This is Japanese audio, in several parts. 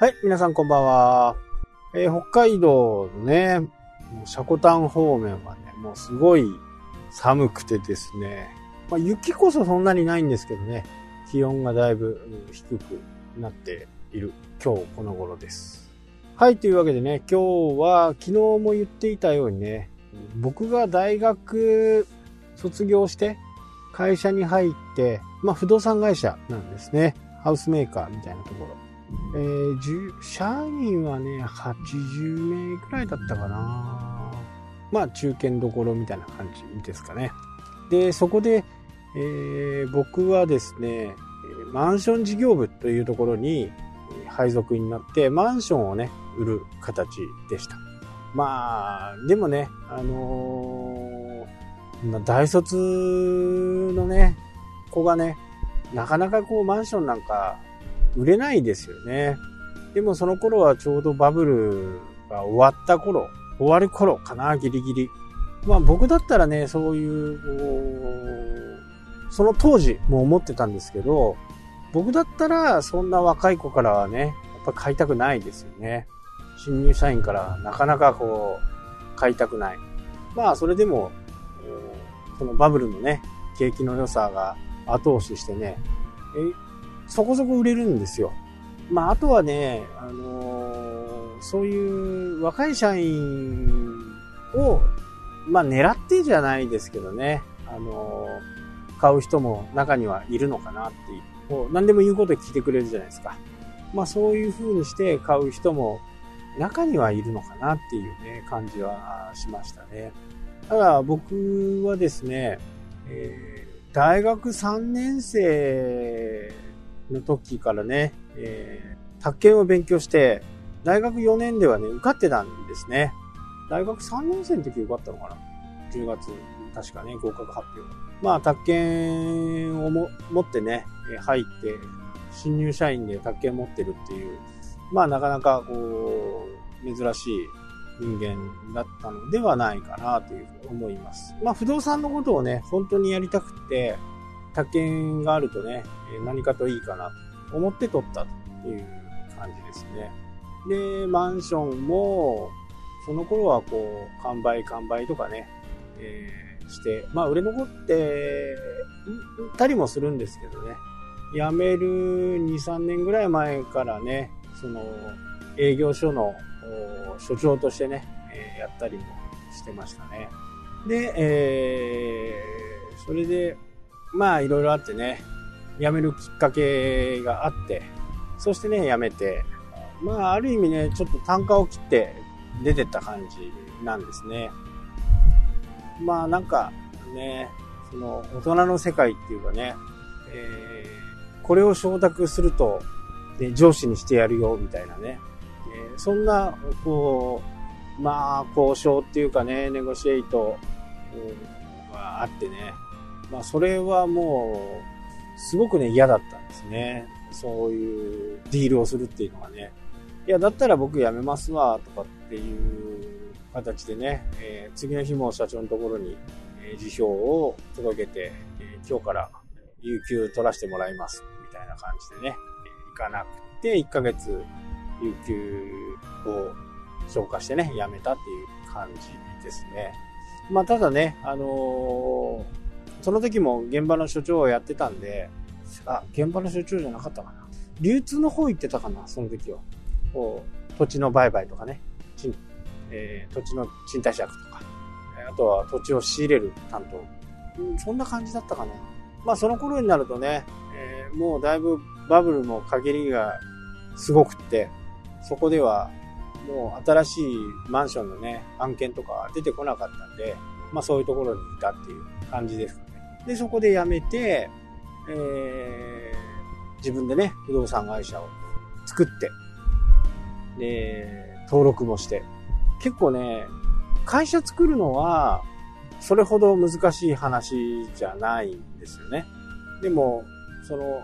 はい、皆さんこんばんは。えー、北海道のね、シャコタン方面はね、もうすごい寒くてですね、まあ、雪こそそんなにないんですけどね、気温がだいぶ低くなっている今日この頃です。はい、というわけでね、今日は昨日も言っていたようにね、僕が大学卒業して会社に入って、まあ不動産会社なんですね。ハウスメーカーみたいなところ。えー、社員はね、80名くらいだったかな。まあ中堅どころみたいな感じですかね。で、そこで、えー、僕はですね、マンション事業部というところに配属になって、マンションをね、売る形でした。まあ、でもね、あのー、大卒のね、子がね、なかなかこうマンションなんか売れないですよね。でもその頃はちょうどバブルが終わった頃、終わる頃かな、ギリギリ。まあ僕だったらね、そういう、その当時も思ってたんですけど、僕だったらそんな若い子からはね、やっぱ買いたくないですよね。新入社員からなかなかこう、買いたくない。まあ、それでも、そのバブルのね、景気の良さが後押ししてね、そこそこ売れるんですよ。まあ、あとはね、あのー、そういう若い社員を、まあ、狙ってじゃないですけどね、あのー、買う人も中にはいるのかなっていう。何でも言うこと聞いてくれるじゃないですか。まあ、そういう風にして買う人も中にはいるのかなっていうね、感じはしましたね。ただ僕はですね、えー、大学3年生の時からね、えー、宅建を勉強して、大学4年ではね、受かってたんですね。大学3年生の時受かったのかな ?10 月、確かね、合格発表。まあ、宅建をも持ってね、入って、新入社員で宅建持ってるっていう、まあなかなかこう、珍しい人間だったのではないかなというふうに思います。まあ不動産のことをね、本当にやりたくて、宅建があるとね、何かといいかなと思って取ったという感じですね。で、マンションも、その頃はこう、完売完売とかね、えー、して、まあ売れ残ってたりもするんですけどね、辞める2、3年ぐらい前からね、その営業所の所長としてね、えやったりもしてましたね。で、えー、それで、まあいろいろあってね、辞めるきっかけがあって、そしてね、辞めて、まあある意味ね、ちょっと単価を切って出てった感じなんですね。まあなんかね、その大人の世界っていうかね、えー、これを承諾するとで、上司にしてやるよ、みたいなね。えー、そんな、こう、まあ、交渉っていうかね、ネゴシエイトがあってね。まあ、それはもう、すごくね、嫌だったんですね。そういうディールをするっていうのはね。いや、だったら僕辞めますわ、とかっていう形でね、えー、次の日も社長のところに、え、辞表を届けて、えー、今日から有給取らせてもらいます、みたいな感じでね、え行かなくて、1ヶ月、有給を消化してね、辞めたっていう感じですね。まあ、ただね、あのー、その時も現場の所長をやってたんで、あ、現場の所長じゃなかったかな。流通の方行ってたかな、その時は。こう、土地の売買とかね、えー、土地の賃貸借とか、あとは土地を仕入れる担当。うん、そんな感じだったかな。まあその頃になるとね、えー、もうだいぶバブルの限りがすごくって、そこではもう新しいマンションのね、案件とか出てこなかったんで、まあそういうところにいたっていう感じです。で、そこで辞めて、えー、自分でね、不動産会社を作って、で、登録もして、結構ね、会社作るのは、それほど難しい話じゃないんですよね。でも、その、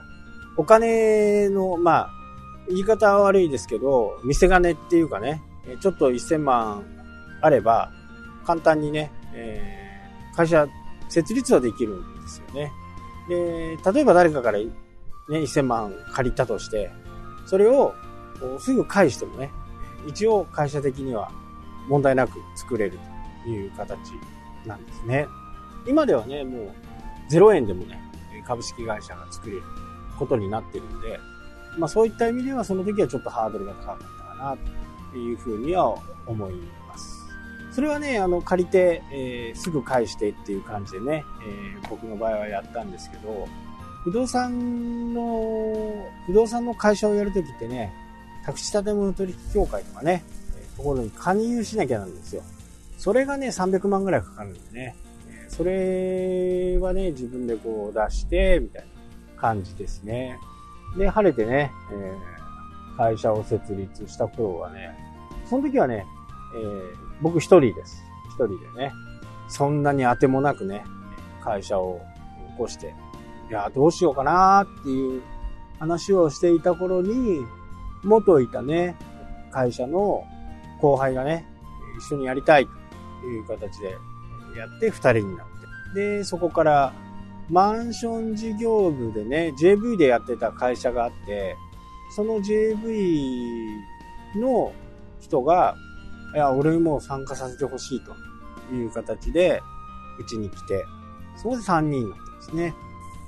お金の、まあ、言い方は悪いですけど、見せ金っていうかね、ちょっと1000万あれば、簡単にね、えー、会社設立はできるんですよね。で、例えば誰かからね、1000万借りたとして、それを、すぐ返してもね、一応会社的には問題なく作れるという形なんですね。今ではね、もう0円でもね、株式会社が作れることになってるんで、まあそういった意味ではその時はちょっとハードルが高かったかなというふうには思います。それはね、あの、借りて、えー、すぐ返してっていう感じでね、えー、僕の場合はやったんですけど、不動産の、不動産の会社をやるときってね、宅地建物取引協会とかね、ところに加入しなきゃなんですよ。それがね、300万ぐらいかかるんでね。それはね、自分でこう出して、みたいな感じですね。で、晴れてね、えー、会社を設立した頃はね、その時はね、えー、僕一人です。一人でね、そんなに当てもなくね、会社を起こして、いや、どうしようかなっていう話をしていた頃に、元いたね、会社の後輩がね、一緒にやりたいという形でやって二人になって。で、そこからマンション事業部でね、JV でやってた会社があって、その JV の人が、いや、俺も参加させてほしいという形で、うちに来て、そこで3人なんですね。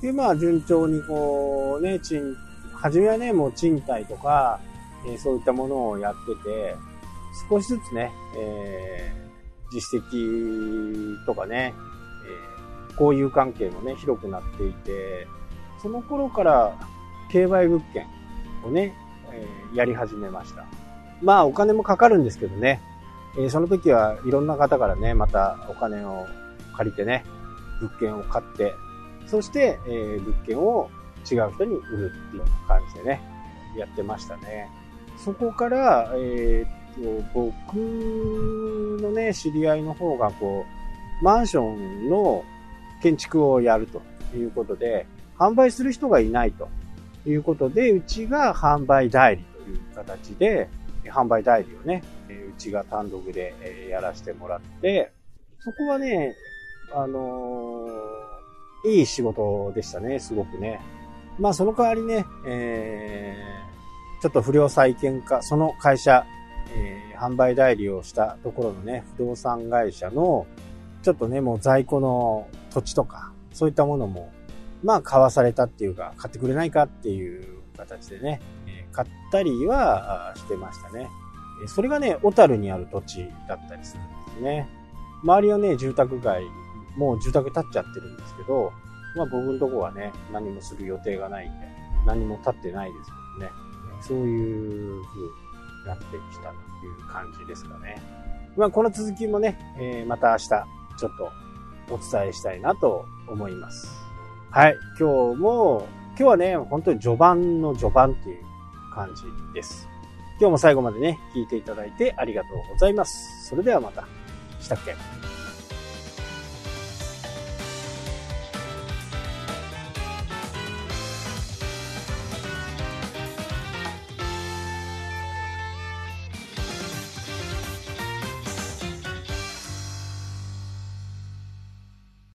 で、まあ、順調にこう、ね、賃、初めはね、もう賃貸とか、えー、そういったものをやってて、少しずつね、えー、実績とかね、えー、交友関係もね、広くなっていて、その頃から競売物件をね、えー、やり始めました。まあお金もかかるんですけどね、え、その時はいろんな方からね、またお金を借りてね、物件を買って、そして、え、物件を違う人に売るっていう感じでね、やってましたね。そこから、えー、っと、僕のね、知り合いの方がこう、マンションの建築をやるということで、販売する人がいないということで、うちが販売代理という形で、販売代理をね、うちが単独でやらせてもらって、そこはね、あのー、いい仕事でしたね、すごくね。まあその代わりね、えー、ちょっと不良債権化、その会社、えー、販売代理をしたところのね、不動産会社の、ちょっとね、もう在庫の土地とか、そういったものも、まあ買わされたっていうか、買ってくれないかっていう形でね、買ったりはしてましたね。それがね、小樽にある土地だったりするんですね。周りはね、住宅街、もう住宅建っちゃってるんですけど、まあ僕のとこはね、何もする予定がないんで、何も建ってないですけどね。そういう風になってきたという感じですかね。まあこの続きもね、えー、また明日、ちょっとお伝えしたいなと思います。はい。今日も、今日はね、本当に序盤の序盤っていう感じです。今日も最後までね、聞いていただいてありがとうございます。それではまた。したっけ？